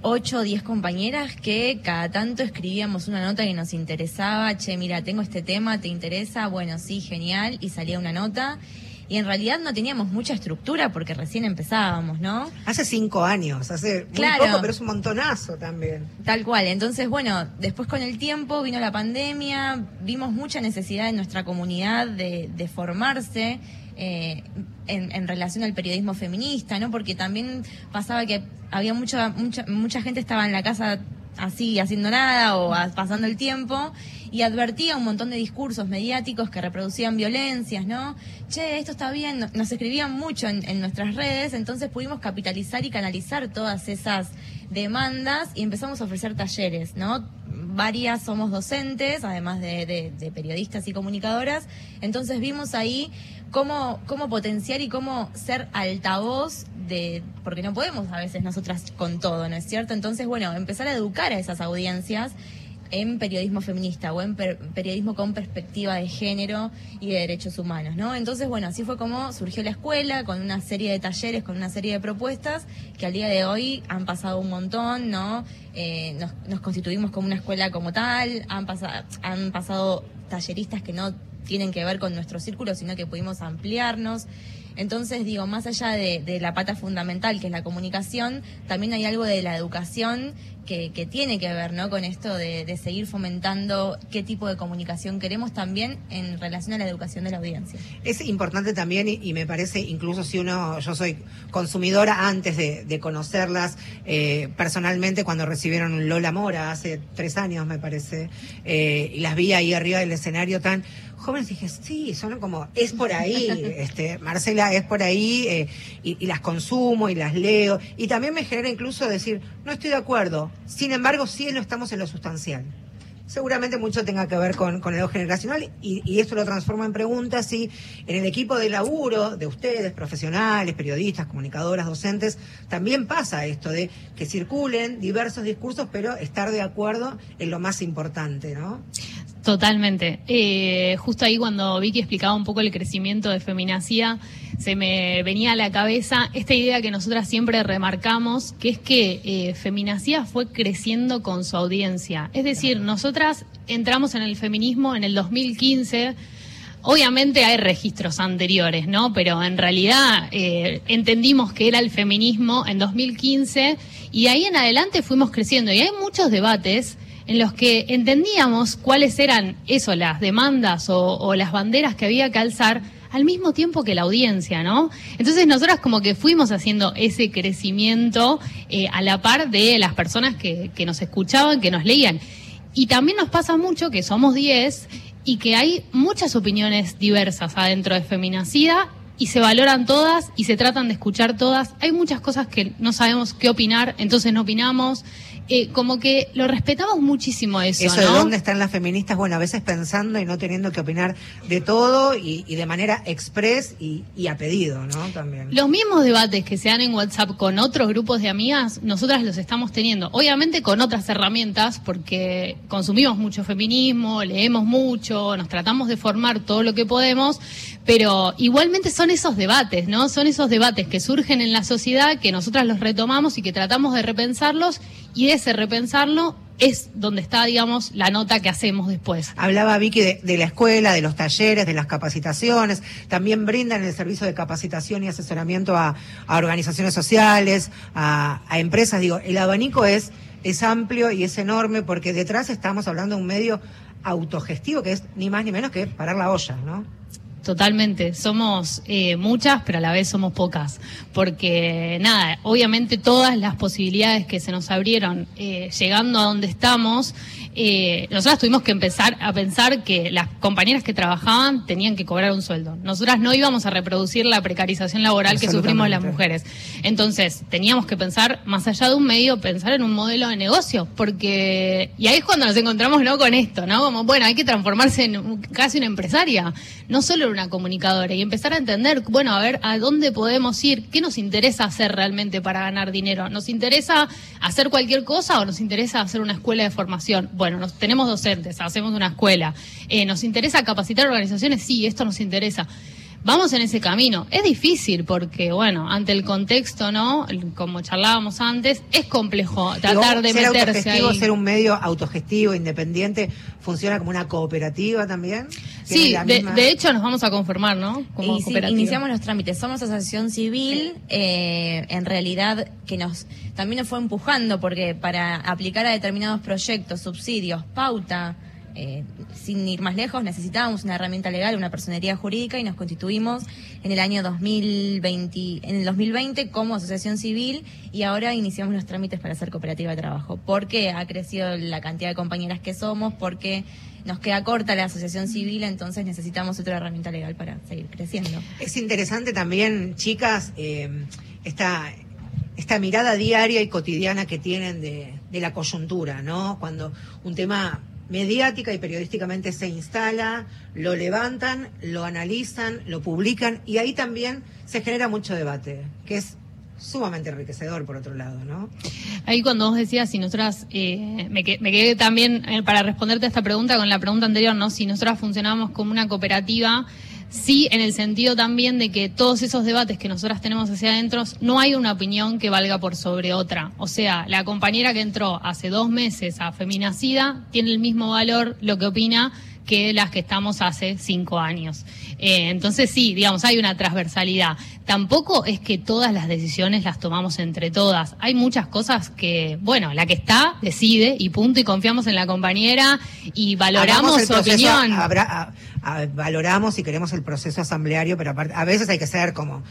ocho o diez compañeras que cada tanto escribíamos una nota que nos interesaba, che, mira, tengo este tema, ¿te interesa? Bueno, sí, genial, y salía una nota. Y en realidad no teníamos mucha estructura porque recién empezábamos, ¿no? Hace cinco años, hace muy Claro. poco, pero es un montonazo también. Tal cual. Entonces, bueno, después con el tiempo vino la pandemia, vimos mucha necesidad en nuestra comunidad de, de formarse eh, en, en relación al periodismo feminista, ¿no? Porque también pasaba que había mucha, mucha, mucha gente estaba en la casa así haciendo nada o a- pasando el tiempo y advertía un montón de discursos mediáticos que reproducían violencias, ¿no? Che, esto está bien, no- nos escribían mucho en, nuestras redes, entonces pudimos capitalizar y canalizar todas esas demandas y empezamos a ofrecer talleres, ¿no? Varias somos docentes, además de, de- de periodistas y comunicadoras, entonces vimos ahí cómo, cómo potenciar y cómo ser altavoz de, porque no podemos a veces nosotras con todo, ¿no es cierto? Entonces, bueno, empezar a educar a esas audiencias en periodismo feminista o en per- periodismo con perspectiva de género y de derechos humanos, ¿no? Entonces, bueno, así fue como surgió la escuela, con una serie de talleres, con una serie de propuestas, que al día de hoy han pasado un montón, ¿no? Eh, nos, nos constituimos como una escuela como tal, han, pasa- han pasado talleristas que no tienen que ver con nuestro círculo, sino que pudimos ampliarnos. Entonces, digo, más allá de, la pata fundamental, que es la comunicación, también hay algo de la educación que, que tiene que ver ¿no? con esto de, de seguir fomentando qué tipo de comunicación queremos también en relación a la educación de la audiencia. Es importante también, y, me parece, incluso si uno, yo soy consumidora antes de, de conocerlas eh, personalmente, cuando recibieron Lola Mora hace tres años, me parece, eh, y las vi ahí arriba del escenario tan jóvenes, dije, sí, son como, es por ahí, este, Marcela, es por ahí, eh, y, y las consumo y las leo, y también me genera incluso decir, no estoy de acuerdo, sin embargo, sí no estamos en lo sustancial. Seguramente mucho tenga que ver con, con el generacional y, y esto lo transforma en preguntas si en el equipo de laburo de ustedes, profesionales, periodistas, comunicadoras, docentes, también pasa esto de que circulen diversos discursos, pero estar de acuerdo en lo más importante, ¿no? Totalmente. Eh, justo ahí cuando Vicky explicaba un poco el crecimiento de Feminacía, se me venía a la cabeza esta idea que nosotras siempre remarcamos, que es que eh, Feminacía fue creciendo con su audiencia. Es decir, nosotras entramos en el feminismo en el 2015. Obviamente hay registros anteriores, ¿no? Pero en realidad eh, entendimos que era el feminismo en 2015 y ahí en adelante fuimos creciendo. Y hay muchos debates en los que entendíamos cuáles eran eso, las demandas o, las banderas que había que alzar al mismo tiempo que la audiencia, ¿no? Entonces nosotras como que fuimos haciendo ese crecimiento eh, a la par de las personas que, que nos escuchaban, que nos leían. Y también nos pasa mucho que somos 10 y que hay muchas opiniones diversas adentro de Feminacida y se valoran todas y se tratan de escuchar todas. Hay muchas cosas que no sabemos qué opinar, entonces no opinamos. Eh, como que lo respetamos muchísimo eso, Eso de ¿no? dónde están las feministas, bueno, a veces pensando y no teniendo que opinar de todo y, y de manera express y, y a pedido, ¿no? También. Los mismos debates que se dan en WhatsApp con otros grupos de amigas, nosotras los estamos teniendo. Obviamente con otras herramientas, porque consumimos mucho feminismo, leemos mucho, nos tratamos de formar todo lo que podemos, pero igualmente son esos debates, ¿no? Son esos debates que surgen en la sociedad, que nosotras los retomamos y que tratamos de repensarlos, y ese repensarlo es donde está, digamos, la nota que hacemos después. Hablaba Vicky de, la escuela, de los talleres, de las capacitaciones. También brindan el servicio de capacitación y asesoramiento a, a organizaciones sociales, a, a empresas. Digo, el abanico es, es amplio y es enorme porque detrás estamos hablando de un medio autogestivo que es ni más ni menos que parar la olla, ¿no? Totalmente, somos eh, muchas, pero a la vez somos pocas, porque nada, obviamente todas las posibilidades que se nos abrieron eh, llegando a donde estamos, eh, nosotras tuvimos que empezar a pensar que las compañeras que trabajaban tenían que cobrar un sueldo. Nosotras no íbamos a reproducir la precarización laboral que sufrimos las mujeres. Entonces, teníamos que pensar, más allá de un medio, pensar en un modelo de negocio, porque, y ahí es cuando nos encontramos ¿no? con esto, ¿no? Como, bueno, hay que transformarse en casi una empresaria, no solo en una comunicadora, y empezar a entender, bueno, a ver, a dónde podemos ir, qué nos interesa hacer realmente para ganar dinero. ¿Nos interesa hacer cualquier cosa o nos interesa hacer una escuela de formación? Bueno, nos, tenemos docentes, hacemos una escuela. Eh, ¿Nos interesa capacitar organizaciones? Sí, esto nos interesa. Vamos en ese camino. Es difícil porque, bueno, ante el contexto, ¿no? Como charlábamos antes, es complejo tratar de ser meterse ahí. ser un medio autogestivo, independiente, funciona como una cooperativa también. Sí, la de, misma- de hecho nos vamos a conformar, ¿no? Como Y sí, iniciamos los trámites. Somos asociación civil, eh, en realidad que nos también nos fue empujando porque para aplicar a determinados proyectos, subsidios, pauta, eh, sin ir más lejos, necesitábamos una herramienta legal, una personería jurídica y nos constituimos en el año 2020, en el 2020 como asociación civil y ahora iniciamos los trámites para ser cooperativa de trabajo, porque ha crecido la cantidad de compañeras que somos, porque nos queda corta la asociación civil, entonces necesitamos otra herramienta legal para seguir creciendo. Es interesante también, chicas, eh, esta, esta mirada diaria y cotidiana que tienen de, de la coyuntura, ¿no? Cuando un tema mediática y periodísticamente se instala, lo levantan, lo analizan, lo publican y ahí también se genera mucho debate, que es sumamente enriquecedor por otro lado, ¿no? Ahí cuando vos decías si nosotras, eh, me, que- me quedé también eh, para responderte a esta pregunta con la pregunta anterior, ¿no? Si nosotras funcionamos como una cooperativa, sí en el sentido también de que todos esos debates que nosotras tenemos hacia adentro, no hay una opinión que valga por sobre otra. O sea, la compañera que entró hace dos meses a Feminacida tiene el mismo valor lo que opina que las que estamos hace cinco años. Eh, entonces sí, digamos, hay una transversalidad. Tampoco es que todas las decisiones las tomamos entre todas. Hay muchas cosas que, bueno, la que está decide y punto y confiamos en la compañera y valoramos su opinión. habrá- a- valoramos y queremos el proceso asambleario, pero aparte, a veces hay que ser como...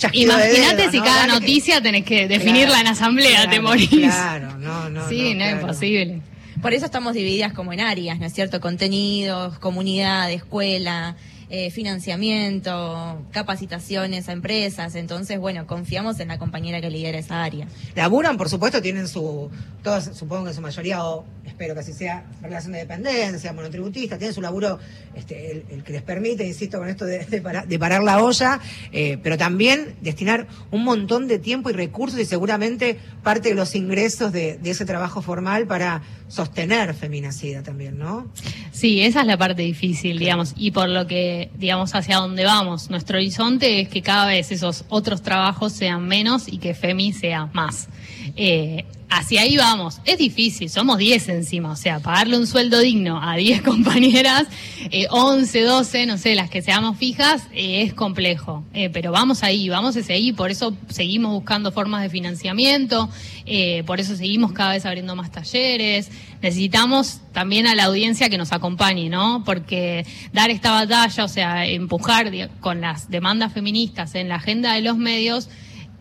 de Imagínate si ¿no? cada noticia tenés que definirla Claro, en asamblea, te morís. Claro, no, no. sí, no, es claro. posible. Por eso estamos divididas como en áreas, ¿no es cierto? Contenidos, comunidad, escuela, eh, financiamiento, capacitaciones a empresas. Entonces, bueno, confiamos en la compañera que lidera esa área. Laburan, por supuesto, tienen su, todos supongo que su mayoría, o espero que así sea, relación de dependencia, monotributistas, tienen su laburo, este, el, el que les permite, insisto con esto de, de parar, de parar la olla, eh, pero también destinar un montón de tiempo y recursos y seguramente parte de los ingresos de, de ese trabajo formal para sostener Feminacida también, ¿no? Sí, esa es la parte difícil, digamos, y por lo que, digamos, hacia dónde vamos. Nuestro horizonte es que cada vez esos otros trabajos sean menos y que FEMI sea más. Eh, hacia ahí vamos. Es difícil, somos 10 encima, o sea, pagarle un sueldo digno a 10 compañeras, eh, 11, 12, no sé, las que seamos fijas, eh, es complejo. Eh, pero vamos ahí, vamos hacia ahí, por eso seguimos buscando formas de financiamiento, eh, por eso seguimos cada vez abriendo más talleres. Necesitamos también a la audiencia que nos acompañe, ¿no? Porque dar esta batalla, o sea, empujar con las demandas feministas en la agenda de los medios,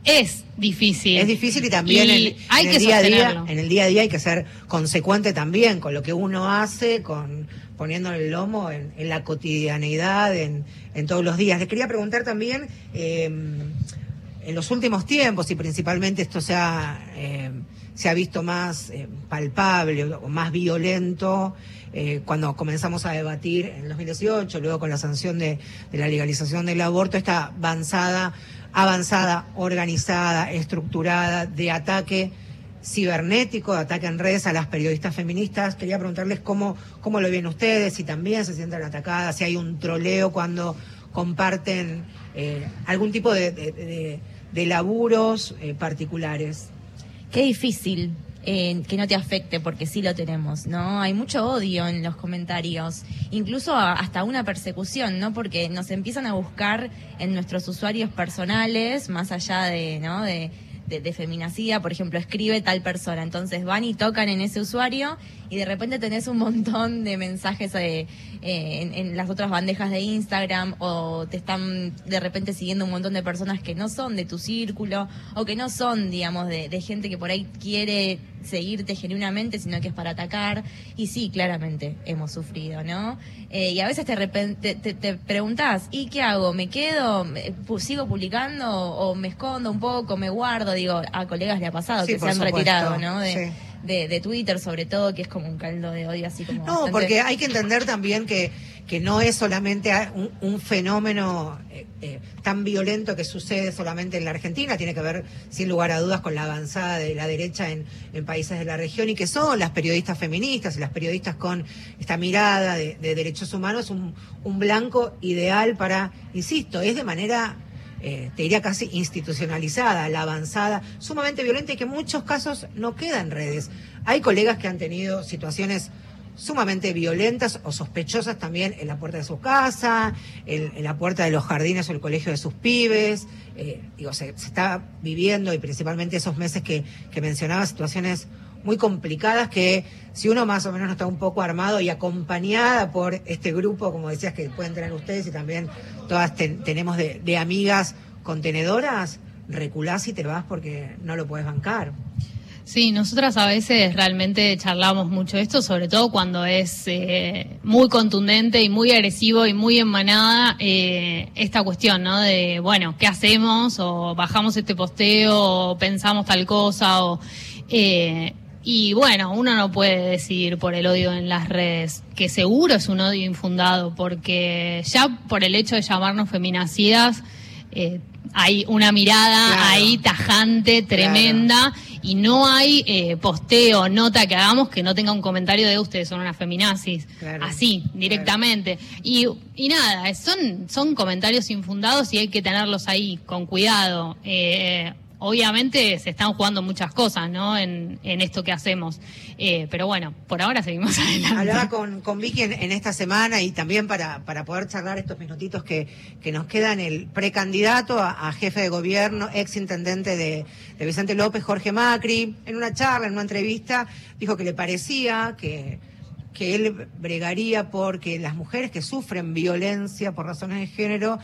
es difícil. Es difícil y también Y en, hay en que día a día, sostenerlo. en el día a día hay que ser consecuente también con lo que uno hace, con poniendo el lomo en, en la cotidianeidad, en, en todos los días. Les quería preguntar también, eh, en los últimos tiempos, y principalmente esto se ha, eh, se ha visto más eh, palpable o más violento, eh, cuando comenzamos a debatir en 2018, luego con la sanción de, la legalización del aborto, esta avanzada, avanzada, organizada, estructurada de ataque cibernético, de ataque en redes a las periodistas feministas. Quería preguntarles cómo, cómo lo ven ustedes, si también se sienten atacadas, si hay un troleo cuando comparten algún tipo de- de laburos eh, particulares. Qué difícil eh, que no te afecte, porque sí lo tenemos, ¿no? Hay mucho odio en los comentarios, incluso hasta una persecución, ¿no? Porque nos empiezan a buscar en nuestros usuarios personales, más allá de, ¿no? De, de, por ejemplo, escribe tal persona. Entonces van y tocan en ese usuario y de repente tenés un montón de mensajes eh, eh, en, en las otras bandejas de Instagram o te están de repente siguiendo un montón de personas que no son de tu círculo o que no son, digamos, de, de gente que por ahí quiere seguirte genuinamente, sino que es para atacar. Y sí, claramente hemos sufrido, ¿no? Eh, y a veces te, te, te- te preguntás, ¿y qué hago? ¿Me quedo? ¿Me- pu- ¿Sigo publicando? ¿O me escondo un poco? ¿Me guardo? Digo, a colegas le ha pasado Sí, que se han supuesto, retirado, ¿no? De, sí. De, de Twitter, sobre todo, que es como un caldo de odio así como. No, bastante- porque hay que entender también que, que no es solamente un fenómeno eh, eh, tan violento que sucede solamente en la Argentina, tiene que ver sin lugar a dudas con la avanzada de la derecha en, en países de la región y que son las periodistas feministas y las periodistas con esta mirada de, de derechos humanos un, un blanco ideal para, insisto, es de manera eh, te diría casi institucionalizada, la avanzada, sumamente violenta y que en muchos casos no queda en redes. Hay colegas que han tenido situaciones sumamente violentas o sospechosas también en la puerta de su casa, en, la puerta de los jardines o el colegio de sus pibes. Eh, digo, se, está viviendo y principalmente esos meses que mencionaba situaciones muy complicadas que si uno más o menos no está un poco armado y acompañada por este grupo, como decías, que pueden tener ustedes y también todas ten- tenemos de, amigas contenedoras, reculás y te vas porque no lo puedes bancar. Sí, nosotras a veces realmente charlamos mucho esto, sobre todo cuando es eh, muy contundente y muy agresivo y muy emanada eh, esta cuestión, ¿no? De, bueno, ¿qué hacemos? O bajamos este posteo, o pensamos tal cosa, o... eh, y bueno, uno no puede decidir por el odio en las redes, que seguro es un odio infundado, porque ya por el hecho de llamarnos feminacidas, eh, hay una mirada Claro. ahí tajante, tremenda, y no hay eh, posteo, nota que hagamos que no tenga un comentario de ustedes son unas feminazis, Claro. así, directamente. Y, y nada, son, son comentarios infundados y hay que tenerlos ahí con cuidado. Eh, obviamente se están jugando muchas cosas, ¿no? En, en esto que hacemos. Eh, pero bueno, por ahora seguimos adelante. Hablaba con, con Vicky en, esta semana y también para, para poder charlar estos minutitos que, que nos quedan, el precandidato a, a jefe de gobierno, ex intendente de, de Vicente López, Jorge Macri, en una charla, en una entrevista, dijo que le parecía que, que él bregaría porque las mujeres que sufren violencia por razones de género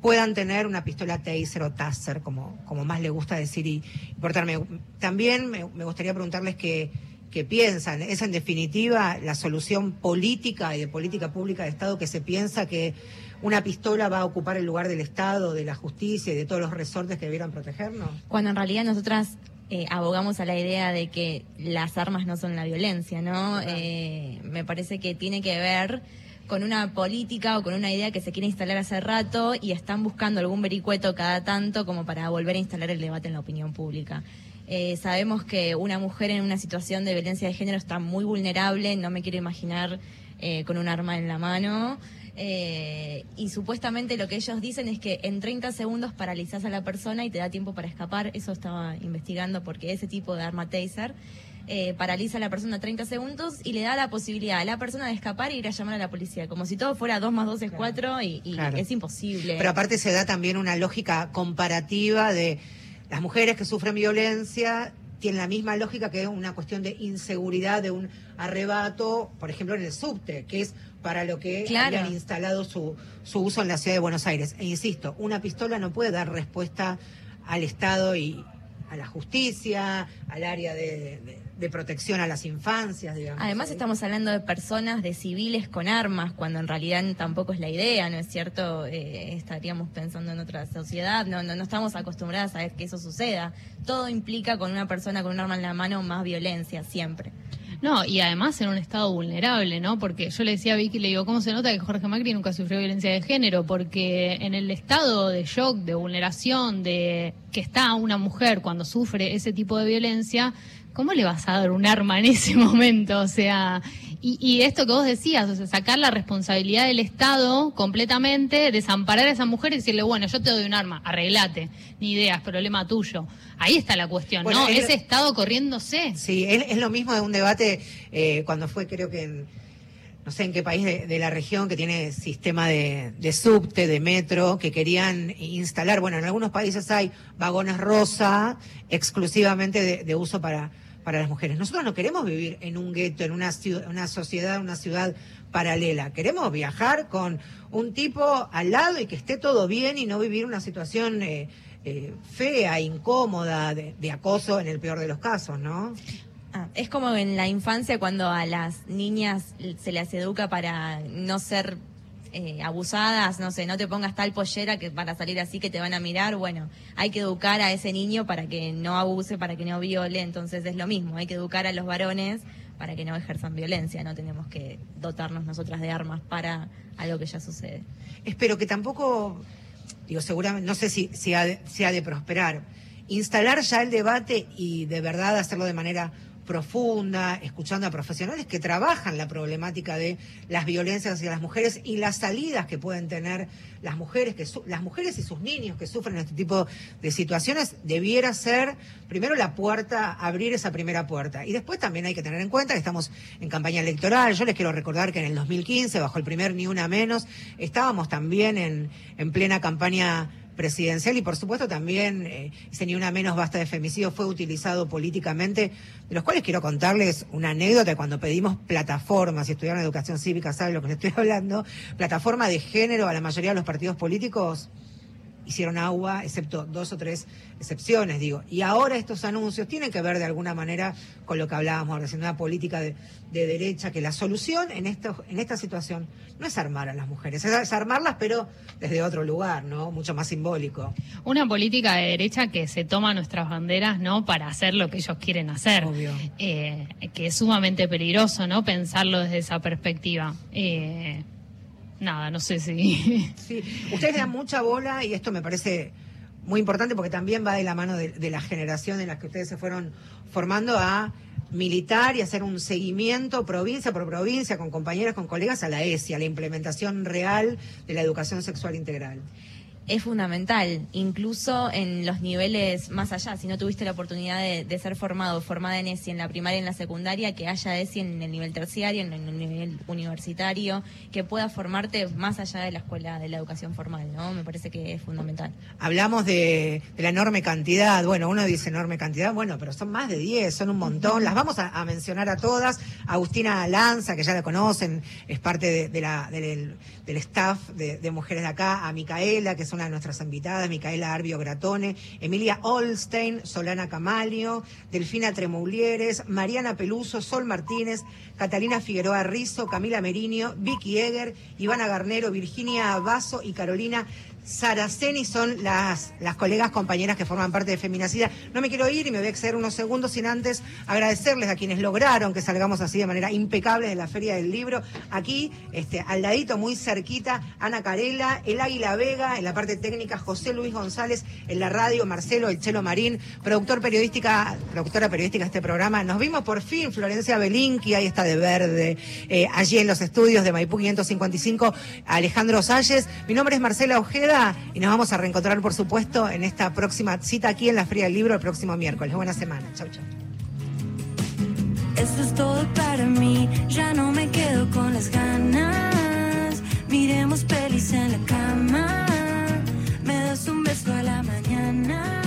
puedan tener una pistola taser o taser, como, como más le gusta decir y, y portarme. También me, me gustaría preguntarles qué, qué piensan. ¿Es en definitiva la solución política y de política pública de Estado que se piensa que una pistola va a ocupar el lugar del Estado, de la justicia y de todos los resortes que debieran protegernos? Cuando en realidad nosotras eh, abogamos a la idea de que las armas no son la violencia, ¿no? Eh, me parece que tiene que ver con una política o con una idea que se quiere instalar hace rato y están buscando algún vericueto cada tanto como para volver a instalar el debate en la opinión pública. Eh, sabemos que una mujer en una situación de violencia de género está muy vulnerable, no me quiero imaginar eh, con un arma en la mano. Eh, y supuestamente lo que ellos dicen es que en 30 segundos paralizas a la persona y te da tiempo para escapar. Eso estaba investigando porque ese tipo de arma taser eh, paraliza a la persona 30 segundos y le da la posibilidad a la persona de escapar y ir a llamar a la policía. Como si todo fuera 2 más 2 es 4 y, y Claro. es imposible. Pero aparte se da también una lógica comparativa de las mujeres que sufren violencia tienen la misma lógica que una cuestión de inseguridad, de un arrebato, por ejemplo, en el subte, que es para lo que Claro. habían instalado su, su uso en la ciudad de Buenos Aires. E insisto, una pistola no puede dar respuesta al Estado y a la justicia, al área de, de- de protección a las infancias, digamos. Además estamos hablando de personas, de civiles con armas, cuando en realidad tampoco es la idea, ¿no es cierto? Eh, estaríamos pensando en otra sociedad, no, no, no estamos acostumbradas a ver que eso suceda. Todo implica con una persona con un arma en la mano más violencia, siempre. No, y además en un estado vulnerable, ¿no? Porque yo le decía a Vicky, le digo, ¿cómo se nota que Jorge Macri nunca sufrió violencia de género? Porque en el estado de shock, de vulneración, de que está una mujer cuando sufre ese tipo de violencia, ¿cómo le vas a dar un arma en ese momento? O sea, y, y esto que vos decías, o sea, sacar la responsabilidad del Estado completamente, desamparar a esa mujer y decirle, bueno, yo te doy un arma, arreglate, ni idea, es problema tuyo. Ahí está la cuestión, Bueno, ¿no? es- Ese Estado corriéndose. Sí, es, es lo mismo de un debate eh, cuando fue, creo que en, no sé en qué país de, de la región que tiene sistema de, de subte, de metro, que querían instalar, bueno, en algunos países hay vagones rosa exclusivamente de, de uso para, para las mujeres. Nosotros no queremos vivir en un gueto, en una, ciudad, una sociedad, una ciudad paralela. Queremos viajar con un tipo al lado y que esté todo bien y no vivir una situación eh, eh, fea, incómoda, de, de acoso en el peor de los casos, ¿no? Ah, es como en la infancia cuando a las niñas se las educa para no ser eh, abusadas, no sé, no te pongas tal pollera que para salir así que te van a mirar, bueno, hay que educar a ese niño para que no abuse, para que no viole, entonces es lo mismo, hay que educar a los varones para que no ejerzan violencia, no tenemos que dotarnos nosotras de armas para algo que ya sucede. Espero que tampoco, digo, seguramente, no sé si, si, ha, de, si ha de prosperar, instalar ya el debate y de verdad hacerlo de manera profunda, escuchando a profesionales que trabajan la problemática de las violencias hacia las mujeres y las salidas que pueden tener las mujeres, que las mujeres y sus niños que sufren este tipo de situaciones, debiera ser primero la puerta, abrir esa primera puerta. Y después también hay que tener en cuenta que estamos en campaña electoral. Yo les quiero recordar que en el 2015, bajo el primer Ni Una Menos, estábamos también en, en plena campaña presidencial y por supuesto también eh, ese ni una menos basta de femicidio fue utilizado políticamente, de los cuales quiero contarles una anécdota cuando pedimos plataformas, si estudiaron educación cívica saben lo que les estoy hablando, plataforma de género a la mayoría de los partidos políticos hicieron agua, excepto dos o tres excepciones, digo. Y ahora estos anuncios tienen que ver de alguna manera con lo que hablábamos recién, una política de, de derecha, que la solución en, esto, en esta situación no es armar a las mujeres, es, armarlas, pero desde otro lugar, ¿no? Mucho más simbólico. Una política de derecha que se toma nuestras banderas, ¿no? Para hacer lo que ellos quieren hacer. Obvio. Eh, que es sumamente peligroso, ¿no? Pensarlo desde esa perspectiva. Eh, nada, no sé si. Sí, ustedes dan mucha bola y esto me parece muy importante porque también va de la mano de, de la generación en la que ustedes se fueron formando a militar y hacer un seguimiento provincia por provincia con compañeras, con colegas a la ESI, a la implementación real de la educación sexual integral. Es fundamental, incluso en los niveles más allá. Si no tuviste la oportunidad de, de ser formado, formada en ESI en la primaria y en la secundaria, que haya ESI en el nivel terciario, en el nivel universitario, que pueda formarte más allá de la escuela, de la educación formal, ¿no? Me parece que es fundamental. Hablamos de, de la enorme cantidad, bueno, uno dice enorme cantidad, bueno, pero son más de 10, son un montón. Las vamos a, a mencionar a todas. Agustina Lanza, que ya la conocen, es parte de, de la, del, del staff de, de Mujeres de Acá, a Micaela, que es una de nuestras invitadas, Micaela Arbio Gratone, Emilia Olstein, Solana Camalio, Delfina Tremoulieres, Mariana Peluso, Sol Martínez, Catalina Figueroa Rizo, Camila Meriño, Vicky Eger, Ivana Garnero, Virginia Basso y Carolina Saraceni son las, las colegas compañeras que forman parte de Feminacida. No me quiero ir y me voy a exceder unos segundos sin antes agradecerles a quienes lograron que salgamos así de manera impecable de la Feria del Libro. Aquí, este, al ladito, muy cerquita, Ana Carela, el Águila Vega, en la parte técnica, José Luis González, en la radio, Marcelo, el Chelo Marín, productor periodística, productora periodística de este programa. Nos vimos por fin, Florencia Belinqui, ahí está de verde, eh, allí en los estudios de Maipú 555, Alejandro Salles. Mi nombre es Marcela Ojeda y nos vamos a reencontrar, por supuesto, en esta próxima cita aquí en la Fría del Libro el próximo miércoles. Buena semana. Chau, chau. Esto es todo para mí, ya no me quedo con las ganas. Miremos pelis en la cama, me das un beso a la mañana.